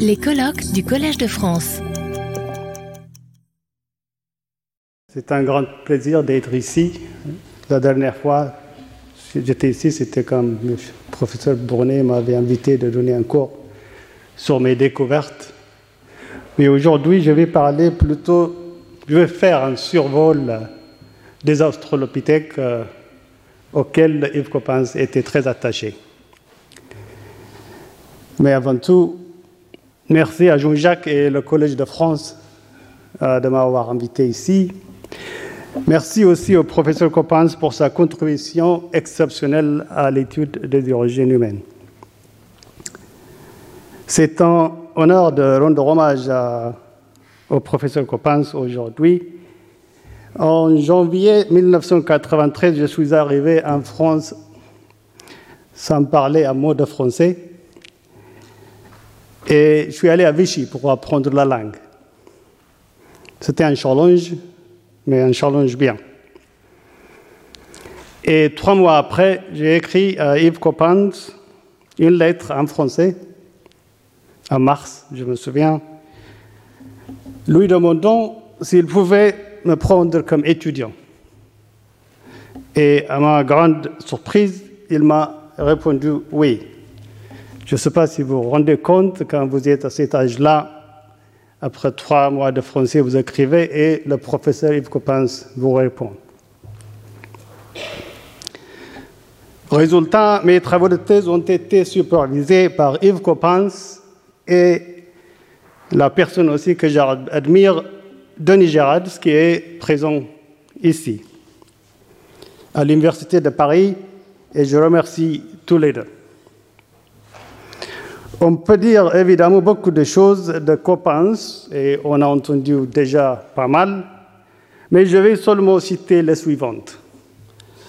Les colloques du Collège de France. C'est un grand plaisir d'être ici. La dernière fois, j'étais ici, c'était comme le professeur Bournet m'avait invité de donner un cours sur mes découvertes. Mais aujourd'hui, je vais parler plutôt, je vais faire un survol des australopithèques euh, auxquels Yves Coppens était très attaché. Mais avant tout, merci à Jean-Jacques et le Collège de France euh, de m'avoir invité ici. Merci aussi au professeur Coppens pour sa contribution exceptionnelle à l'étude des origines humaines. C'est un honneur de rendre hommage au professeur Coppens aujourd'hui. En janvier 1993, je suis arrivé en France sans parler un mot de français. Et je suis allé à Vichy pour apprendre la langue. C'était un challenge, mais un challenge bien. Et trois mois après, j'ai écrit à Yves Coppens une lettre en français, en mars, je me souviens, lui demandant s'il pouvait me prendre comme étudiant. Et à ma grande surprise, il m'a répondu oui. Je ne sais pas si vous vous rendez compte, quand vous êtes à cet âge-là, après trois mois de français, vous écrivez et le professeur Yves Coppens vous répond. Résultat, mes travaux de thèse ont été supervisés par Yves Coppens et la personne aussi que j'admire, Denis Gérard, qui est présent ici, à l'Université de Paris, et je remercie tous les deux. On peut dire évidemment beaucoup de choses de Coppens, et on a entendu déjà pas mal, mais je vais seulement citer les suivantes.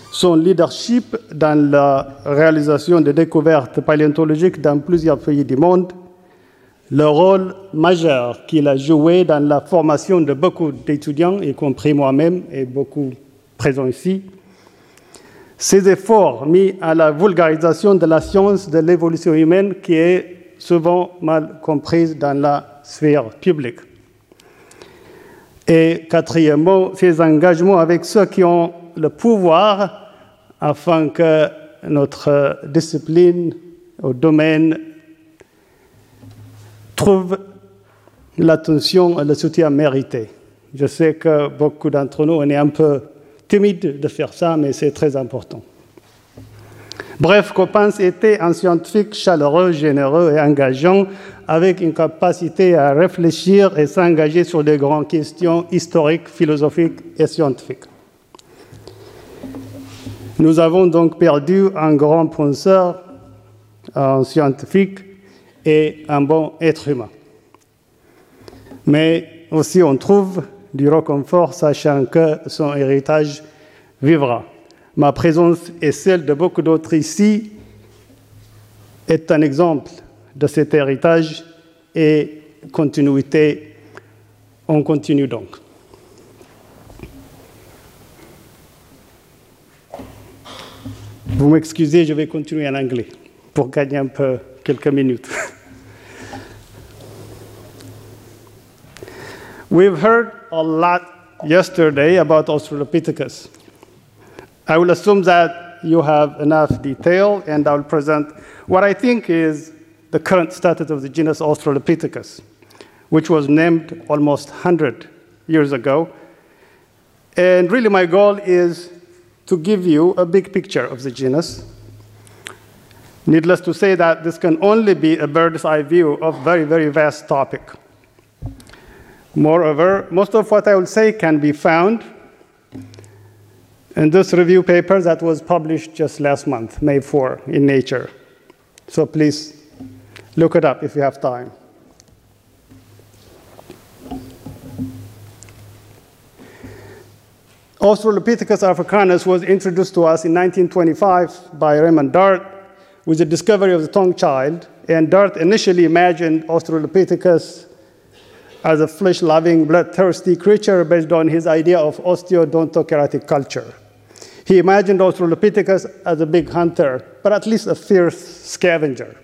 Son leadership dans la réalisation de découvertes paléontologiques dans plusieurs pays du monde, le rôle majeur qu'il a joué dans la formation de beaucoup d'étudiants, y compris moi-même et beaucoup présents ici, ses efforts mis à la vulgarisation de la science de l'évolution humaine qui est souvent mal comprise dans la sphère publique. Et quatrièmement, ses engagements avec ceux qui ont le pouvoir afin que notre discipline au domaine trouve l'attention et le soutien mérité. Je sais que beaucoup d'entre nous, on est un peu timide de faire ça, mais c'est très important. Bref, Coppens était un scientifique chaleureux, généreux et engageant, avec une capacité à réfléchir et s'engager sur des grandes questions historiques, philosophiques et scientifiques. Nous avons donc perdu un grand penseur, un scientifique et un bon être humain. Mais aussi on trouve du réconfort sachant que son héritage vivra ma présence et celle de beaucoup d'autres ici est un exemple de cet héritage et continuité. On continue donc. Vous m'excusez, je vais continuer en anglais pour gagner un peu quelques minutes. We've heard a lot yesterday about Australopithecus. I will assume that you have enough detail, and I will present what I think is the current status of the genus Australopithecus, which was named almost 100 years ago. And really, my goal is to give you a big picture of the genus. Needless to say that this can only be a bird's eye view of very, very vast topic. Moreover, most of what I will say can be found in this review paper that was published just last month, May 4, in Nature. So please look it up if you have time. Australopithecus africanus was introduced to us in 1925 by Raymond Dart with the discovery of the Taung child. And Dart initially imagined Australopithecus as a flesh loving, bloodthirsty creature based on his idea of osteodontokeratic culture. He imagined Australopithecus as a big hunter, but at least a fierce scavenger.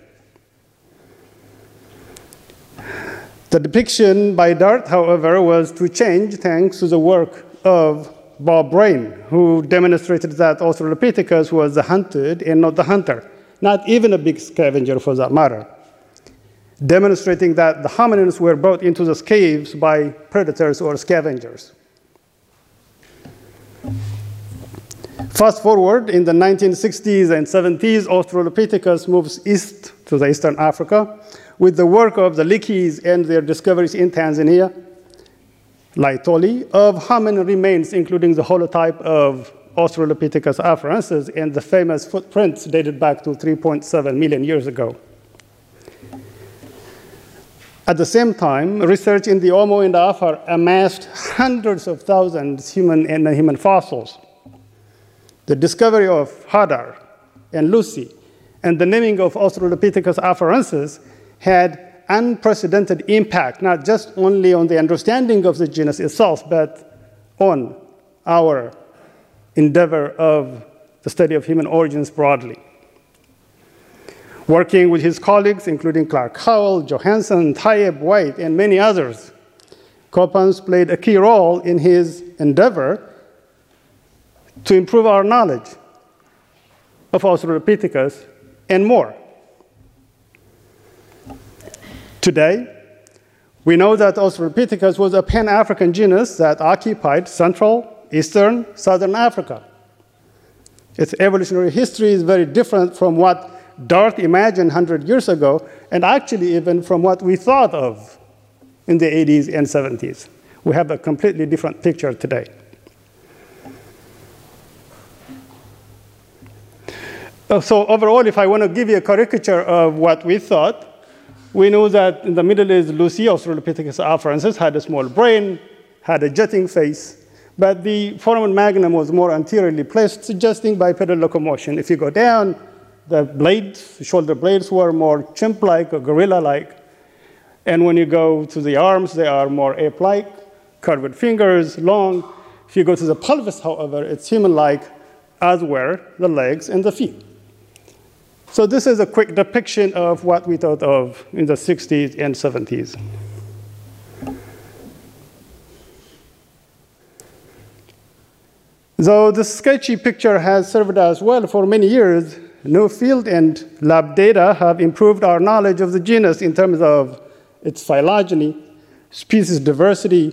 The depiction by Dart, however, was to change thanks to the work of Bob Brain, who demonstrated that Australopithecus was the hunted and not the hunter, not even a big scavenger for that matter, demonstrating that the hominins were brought into the caves by predators or scavengers. Fast forward in the 1960s and 70s, Australopithecus moves east to the eastern Africa with the work of the Leakeys and their discoveries in Tanzania Laetoli of hominin remains, including the holotype of Australopithecus afarensis and the famous footprints dated back to 3.7 million years ago. At the same time, research in the Omo and Afar amassed hundreds of thousands of human and non-human fossils. The discovery of Hadar and Lucy and the naming of Australopithecus afarensis had unprecedented impact, not just only on the understanding of the genus itself, but on our endeavor of the study of human origins broadly. Working with his colleagues, including Clark Howell, Johanson, Taieb, White, and many others, Coppens played a key role in his endeavor to improve our knowledge of Australopithecus and more. Today, we know that Australopithecus was a pan African genus that occupied Central, Eastern, Southern Africa. Its evolutionary history is very different from what Dart imagined 100 years ago, and actually even from what we thought of in the 80s and 70s. We have a completely different picture today. So overall, if I want to give you a caricature of what we thought, we know that in the Middle East, Lucy, Australopithecus afarensis, had a small brain, had a jutting face, but the foramen magnum was more anteriorly placed, suggesting bipedal locomotion. If you go down, the blades, shoulder blades were more chimp-like or gorilla-like. And when you go to the arms, they are more ape-like, curved fingers, long. If you go to the pelvis, however, it's human-like, as were the legs and the feet. So this is a quick depiction of what we thought of in the 60s and 70s. Though the sketchy picture has served us well for many years, new field and lab data have improved our knowledge of the genus in terms of its phylogeny, species diversity,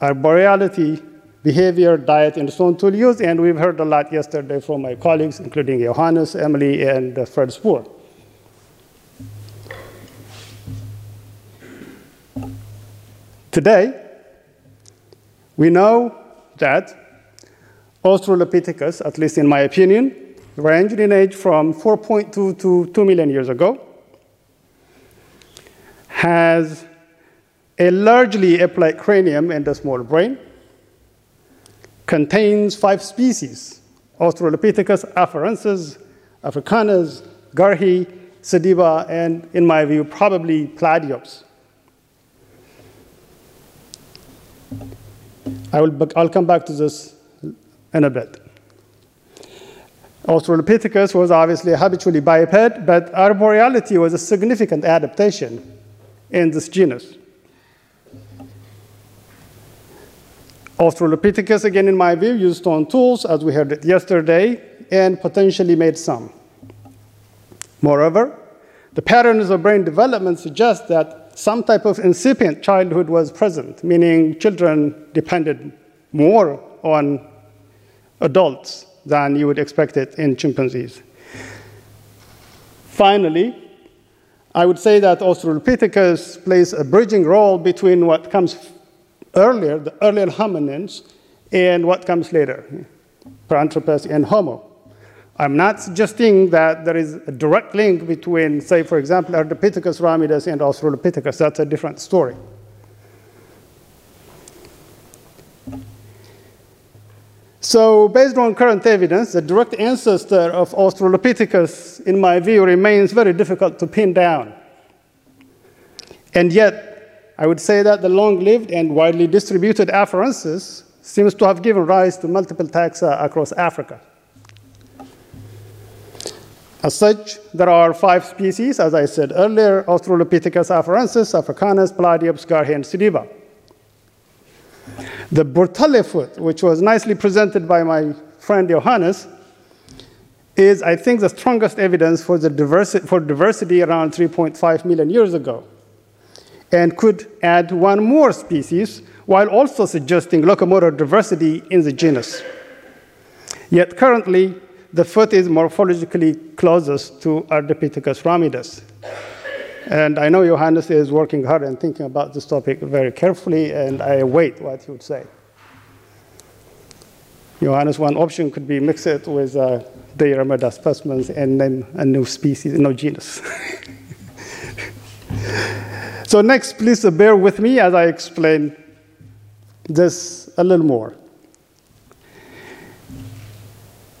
arboreality, behavior, diet, and so on tool use. And we've heard a lot yesterday from my colleagues, including Johannes, Emily, and Fred Spoor. Today, we know that Australopithecus, at least in my opinion, ranged in age from 4.2 to 2 million years ago, has a largely ape-like cranium and a small brain, contains five species, Australopithecus afarensis, africanus, garhi, sediba, and in my view, probably Platyops. I will, I'll come back to this in a bit. Australopithecus was obviously habitually biped, but arboreality was a significant adaptation in this genus. Australopithecus, again, in my view, used stone tools, as we heard it yesterday, and potentially made some. Moreover, the patterns of brain development suggest that some type of incipient childhood was present, meaning children depended more on adults than you would expect it in chimpanzees. Finally, I would say that Australopithecus plays a bridging role between what comes earlier, the earlier hominins, and what comes later, Paranthropus and Homo. I'm not suggesting that there is a direct link between, say, for example, Ardipithecus ramidus and Australopithecus. That's a different story. So, based on current evidence, the direct ancestor of Australopithecus, in my view, remains very difficult to pin down. And yet, I would say that the long-lived and widely distributed afarensis seems to have given rise to multiple taxa across Africa. As such, there are five species, as I said earlier, Australopithecus afarensis, Africanus, Platyops, Garhi, and Sediba. The Burtele foot, which was nicely presented by my friend Johannes, is, I think, the strongest evidence for, the diversi for diversity around 3.5 million years ago, and could add one more species while also suggesting locomotor diversity in the genus. Yet currently, the foot is morphologically closest to Ardipithecus ramidus. And I know Johannes is working hard and thinking about this topic very carefully, and I await what he would say. Johannes, one option could be mix it with uh, Deyiremeda specimens and name a new species, no genus. so next, please bear with me as I explain this a little more.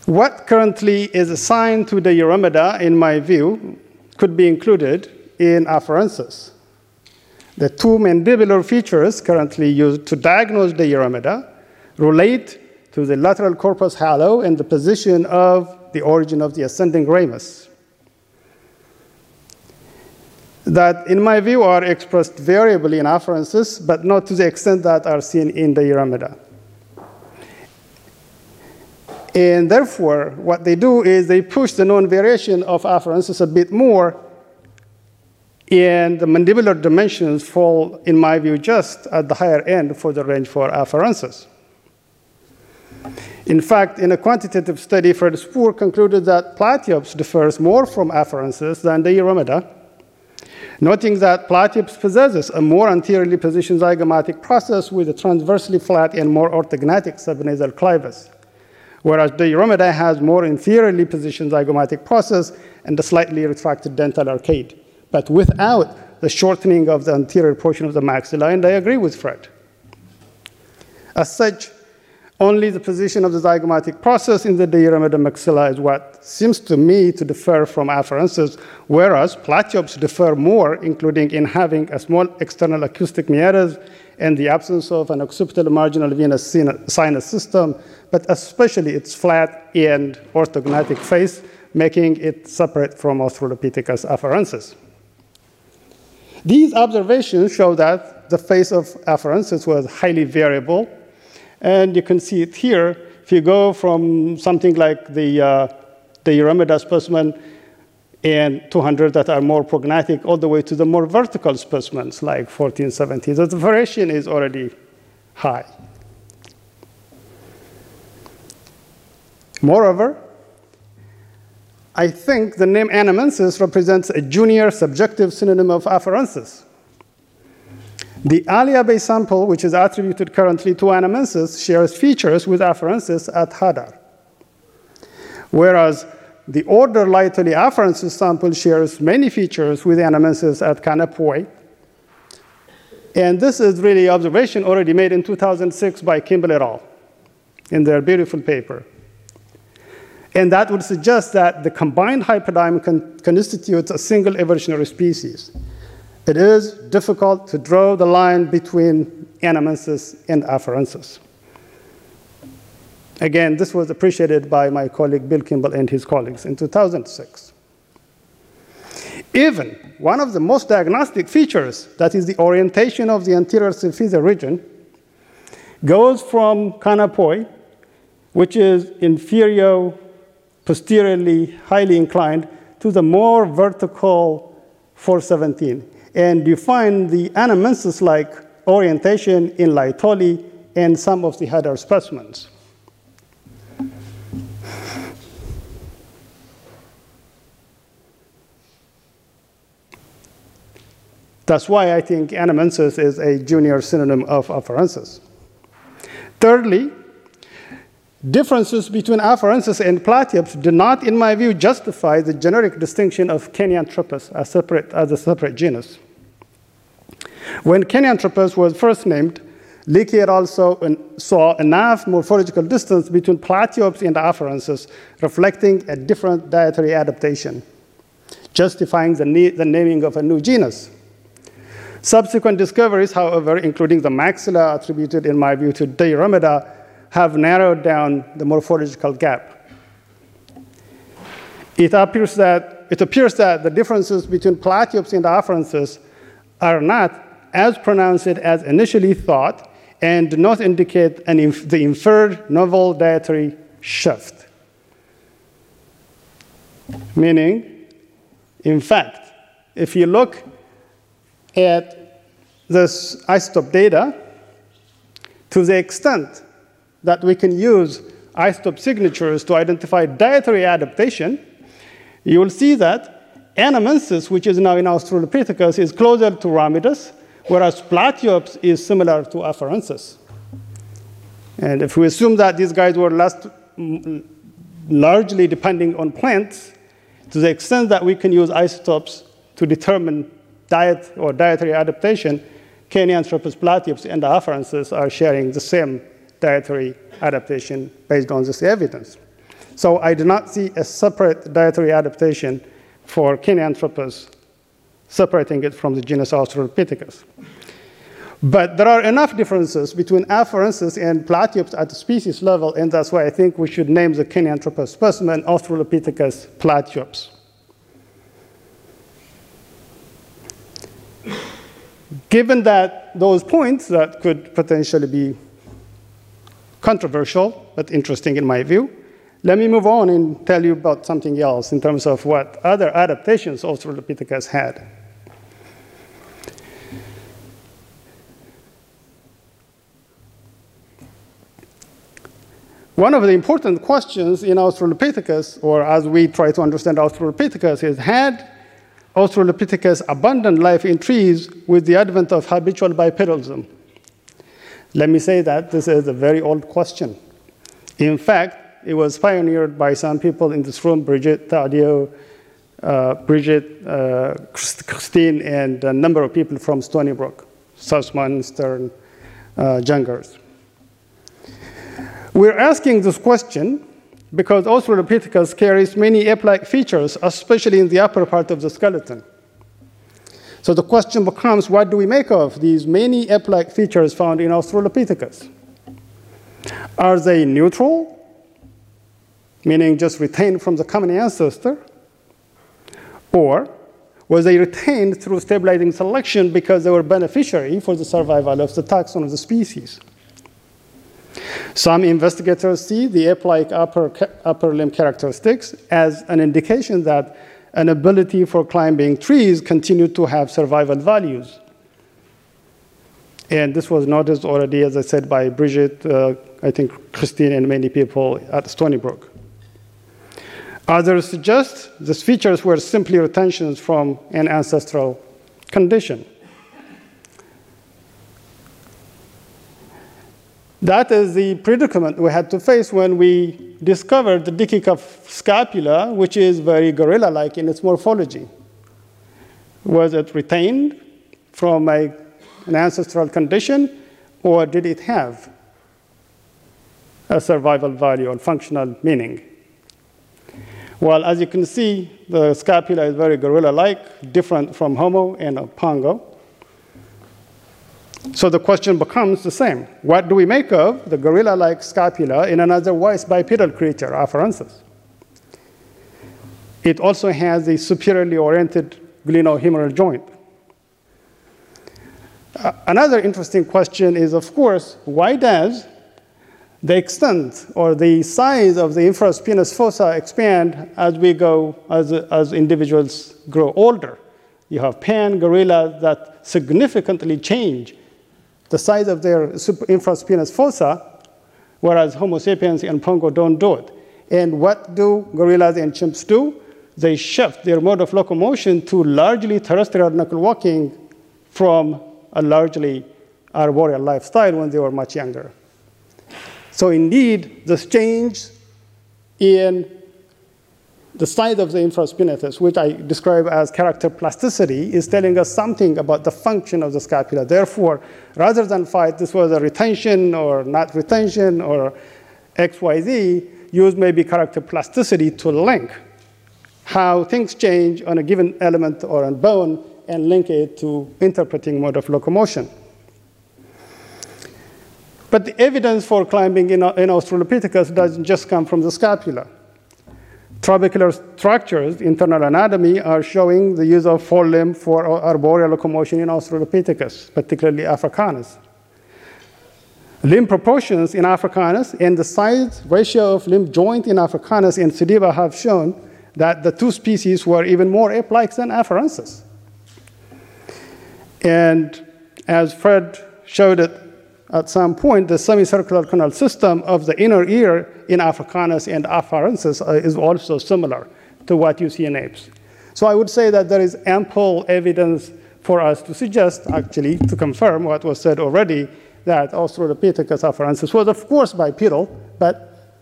What currently is assigned to deyiremeda, in my view, could be included in afarensis. The two mandibular features currently used to diagnose deyiremeda relate to the lateral corpus halo and the position of the origin of the ascending ramus. That, in my view, are expressed variably in afarensis, but not to the extent that are seen in deyiremeda. And therefore, what they do is they push the known variation of afarensis a bit more, and the mandibular dimensions fall, in my view, just at the higher end for the range for afarensis. In fact, in a quantitative study, Fred Spoor concluded that Platyops differs more from afarensis than deyiremeda, noting that platyops possesses a more anteriorly positioned zygomatic process with a transversely flat and more orthognathic subnasal clivus, whereas deyiremeda has more inferiorly positioned zygomatic process and a slightly retracted dental arcade, but without the shortening of the anterior portion of the maxilla, and I agree with Fred. As such, only the position of the zygomatic process in the Deyiremeda maxilla is what seems to me to differ from afarensis, whereas platyops differ more, including in having a small external acoustic meatus and the absence of an occipital marginal venous sinus system, but especially its flat and orthognathic face, making it separate from Australopithecus afarensis. These observations show that the face of afarensis was highly variable and you can see it here. If you go from something like the, uh, the Deyiremeda specimen and 200 that are more prognathic all the way to the more vertical specimens like 1470, the variation is already high. Moreover, I think the name anamensis represents a junior subjective synonym of afarensis. The Alia Bay sample, which is attributed currently to Anamensis, shares features with afarensis at Hadar. Whereas the order Laetoli afarensis sample shares many features with Anamensis at Kanapoi. And this is really observation already made in 2006 by Kimbel et al. in their beautiful paper. And that would suggest that the combined hypodigm constitutes a single evolutionary species. It is difficult to draw the line between anamensis and afarensis. Again, this was appreciated by my colleague Bill Kimbel and his colleagues in 2006. Even one of the most diagnostic features, that is the orientation of the anterior symphysis region, goes from Kanapoi, which is inferior, posteriorly highly inclined, to the more vertical 417 and you find the anamensis-like orientation in Laetoli and some of the Hadar specimens. That's why I think anamensis is a junior synonym of afarensis. Thirdly, differences between afarensis and platyops do not, in my view, justify the generic distinction of Kenyanthropus as, separate, as a separate genus. When Kenyanthropus was first named, Leakey also saw enough morphological distance between platyops and afarensis, reflecting a different dietary adaptation, justifying the, the naming of a new genus. Subsequent discoveries, however, including the maxilla attributed, in my view, to Deyiremeda, have narrowed down the morphological gap. It appears that, it appears that the differences between platyops and afarensis are not as pronounced as initially thought and do not indicate inf the inferred novel dietary shift. Meaning, in fact, if you look at this isotope data, to the extent that we can use isotope signatures to identify dietary adaptation, you will see that Anamensis, which is now in Australopithecus, is closer to Ramidus, whereas Platyops is similar to Afarensis. And if we assume that these guys were last, mm, largely depending on plants, to the extent that we can use isotopes to determine diet or dietary adaptation, Kenyanthropus platyops and Afarensis are sharing the same dietary adaptation based on this evidence. So I do not see a separate dietary adaptation for Kenyanthropus, separating it from the genus Australopithecus. But there are enough differences between afarensis and platyops at the species level, and that's why I think we should name the Kenyanthropus specimen Australopithecus platyops. Given that those points that could potentially be controversial, but interesting in my view, let me move on and tell you about something else in terms of what other adaptations Australopithecus had. One of the important questions in Australopithecus, or as we try to understand Australopithecus, is had Australopithecus abandoned life in trees with the advent of habitual bipedalism? Let me say that this is a very old question. In fact, it was pioneered by some people in this room, Brigitte Tardieu, uh, Brigitte, uh, Christine, and a number of people from Stony Brook, Susman, Stern, uh, Jungers. We're asking this question because Australopithecus carries many ape-like features, especially in the upper part of the skeleton. So the question becomes, what do we make of these many ape-like features found in Australopithecus? Are they neutral, meaning just retained from the common ancestor? Or were they retained through stabilizing selection because they were beneficiary for the survival of the taxon of the species? Some investigators see the ape-like upper, upper limb characteristics as an indication that an ability for climbing trees continued to have survival values. And this was noticed already, as I said, by Brigitte, uh, I think Christine, and many people at Stony Brook. Others suggest these features were simply retentions from an ancestral condition. That is the predicament we had to face when we discovered the Dikika scapula, which is very gorilla-like in its morphology. Was it retained from a, an ancestral condition, or did it have a survival value or functional meaning? Well, as you can see, the scapula is very gorilla-like, different from Homo and Pongo. So the question becomes the same. What do we make of the gorilla-like scapula in an otherwise bipedal creature, Afarensis? It also has a superiorly oriented glenohumeral joint. Another interesting question is, of course, why does the extent or the size of the infraspinous fossa expand as we go, as, as individuals grow older? You have pan gorillas that significantly change the size of their infraspinous fossa, whereas Homo sapiens and Pongo don't do it. And what do gorillas and chimps do? They shift their mode of locomotion to largely terrestrial knuckle walking from a largely arboreal lifestyle when they were much younger. So indeed, this change in the size of the infraspinatus, which I describe as character plasticity, is telling us something about the function of the scapula. Therefore, rather than fight this was a retention or not retention or XYZ, use maybe character plasticity to link how things change on a given element or on bone and link it to interpreting mode of locomotion. But the evidence for climbing in, in Australopithecus doesn't just come from the scapula. Trabecular structures, internal anatomy, are showing the use of forelimb for arboreal locomotion in Australopithecus, particularly Africanus. Limb proportions in Africanus and the size ratio of limb joint in Africanus and Sediba have shown that the two species were even more ape-like than Afarensis. And as Fred showed it at some point, the semicircular canal system of the inner ear in Africanus and Afarensis uh, is also similar to what you see in apes. So I would say that there is ample evidence for us to suggest, actually, to confirm what was said already, that Australopithecus afarensis was, of course, bipedal, but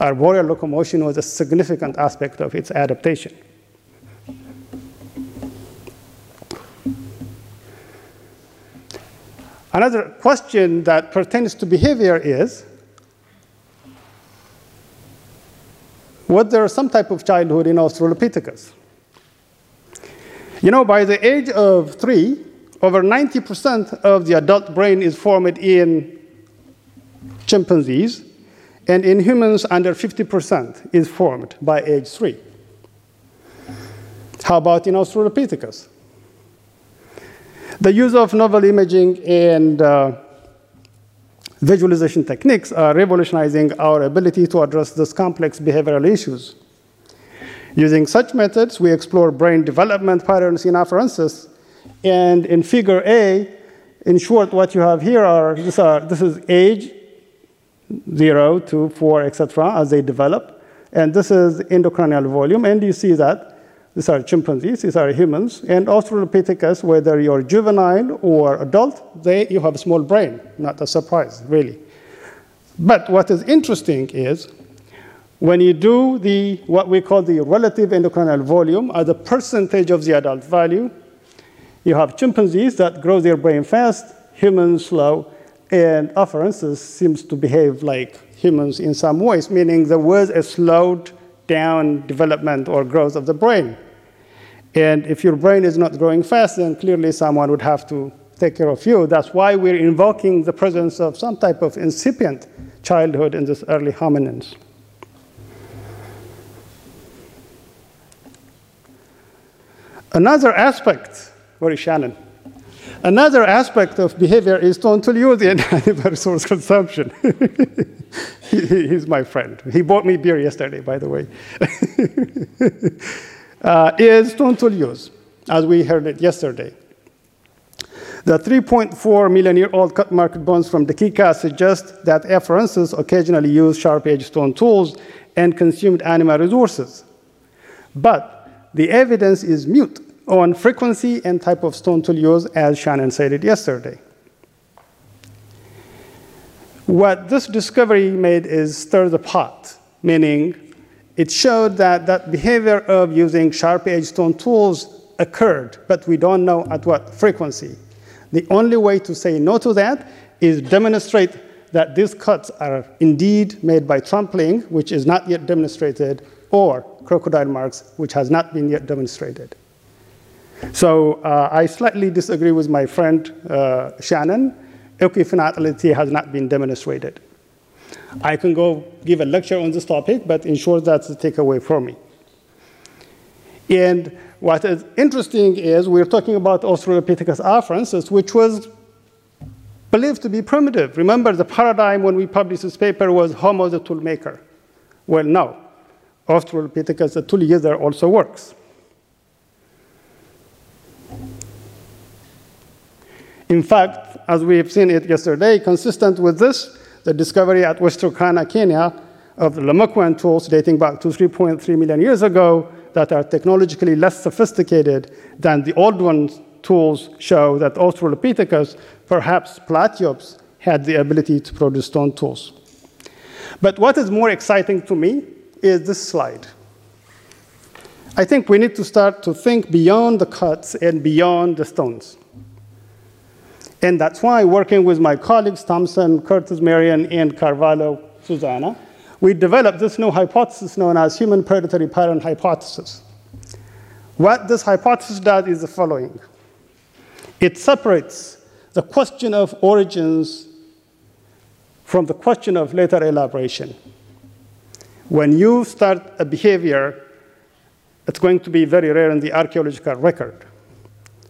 arboreal locomotion was a significant aspect of its adaptation. Another question that pertains to behavior is was there some type of childhood in Australopithecus? You know, by the age of three, over 90% of the adult brain is formed in chimpanzees, and in humans, under 50% is formed by age three. How about in Australopithecus? The use of novel imaging and uh, visualization techniques are revolutionizing our ability to address these complex behavioral issues. Using such methods, we explore brain development patterns in afarensis. And in figure A, in short, what you have here are this, are, this is age, zero, two, four, etc., as they develop. And this is endocranial volume. And you see that these are chimpanzees, these are humans, and Australopithecus, whether you're juvenile or adult, they, you have a small brain, not a surprise, really. But what is interesting is when you do the, what we call the relative endocranial volume as a percentage of the adult value, you have chimpanzees that grow their brain fast, humans slow, and afarensis seems to behave like humans in some ways, meaning there was a slowed down development or growth of the brain. And if your brain is not growing fast, then clearly someone would have to take care of you. That's why we're invoking the presence of some type of incipient childhood in this early hominins. Another aspect, where is Shannon? Another aspect of behavior is total use and animal resource consumption. he, he's my friend. He bought me beer yesterday, by the way. uh, is total use, as we heard it yesterday. The 3.4 million year old cut marked bones from Dikika suggest that afarensis occasionally used sharp edged stone tools and consumed animal resources. But the evidence is mute on frequency and type of stone tool use, as Shannon said it yesterday. What this discovery made is stir the pot, meaning it showed that that behavior of using sharp edged stone tools occurred, but we don't know at what frequency. The only way to say no to that is demonstrate that these cuts are indeed made by trampling, which is not yet demonstrated, or crocodile marks, which has not been yet demonstrated. So uh, I slightly disagree with my friend uh, Shannon. Equifinality has not been demonstrated. I can go give a lecture on this topic, but in short, that's the takeaway for me. And what is interesting is we're talking about Australopithecus afarensis, which was believed to be primitive. Remember, the paradigm when we published this paper was Homo the tool maker. Well, no. Australopithecus, the tool user, also works. In fact, as we have seen it yesterday, consistent with this, the discovery at West Turkana, Kenya, of the Lomekwian tools dating back to 3.3 million years ago that are technologically less sophisticated than the Oldowan tools show that Australopithecus, perhaps Platyops, had the ability to produce stone tools. But what is more exciting to me is this slide. I think we need to start to think beyond the cuts and beyond the stones. And that's why, working with my colleagues, Thompson, Curtis, Marean, and Carvalho, Susanna, we developed this new hypothesis known as human predatory pattern hypothesis. What this hypothesis does is the following. It separates the question of origins from the question of later elaboration. When you start a behavior, it's going to be very rare in the archaeological record.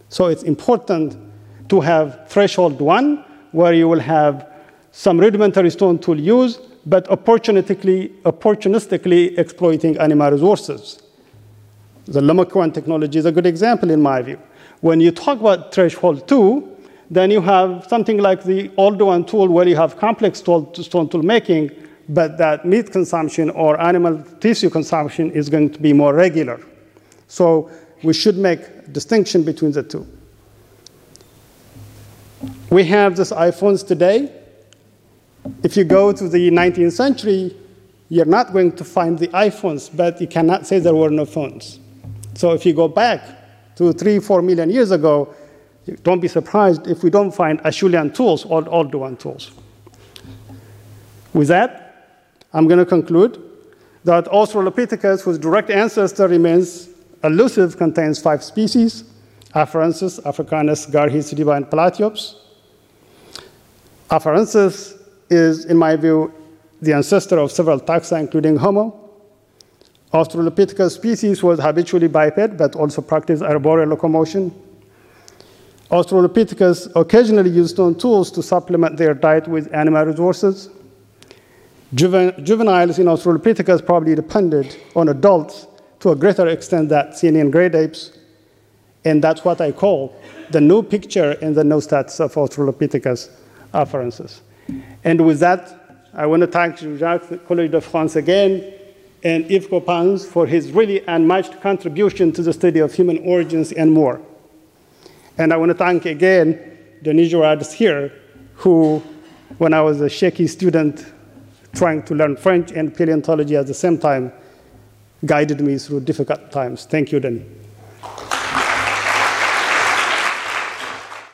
So it's important to have threshold one, where you will have some rudimentary stone tool use, but opportunistically, opportunistically exploiting animal resources. The Lomekwian technology is a good example in my view. When you talk about threshold two, then you have something like the Oldowan tool where you have complex stone tool making, but that meat consumption or animal tissue consumption is going to be more regular. So we should make distinction between the two. We have these iPhones today. If you go to the 19th century, you're not going to find the iPhones, but you cannot say there were no phones. So if you go back to three, four million years ago, don't be surprised if we don't find Acheulean tools or Oldowan tools. With that, I'm going to conclude that Australopithecus, whose direct ancestor remains elusive contains five species, Afarensis, Africanus, Garhi, Sediba, and Platyops. Afarensis is, in my view, the ancestor of several taxa, including Homo. Australopithecus species was habitually biped, but also practiced arboreal locomotion. Australopithecus occasionally used stone tools to supplement their diet with animal resources. Juveniles in Australopithecus probably depended on adults to a greater extent than seen in great apes. And that's what I call the new picture in the new stats of Australopithecus afarensis. And with that, I want to thank Jacques Collège de France again and Yves Coppens for his really unmatched contribution to the study of human origins and more. And I want to thank again Denis Geraads here, who, when I was a shaky student trying to learn French and paleontology at the same time, guided me through difficult times. Thank you, Denis.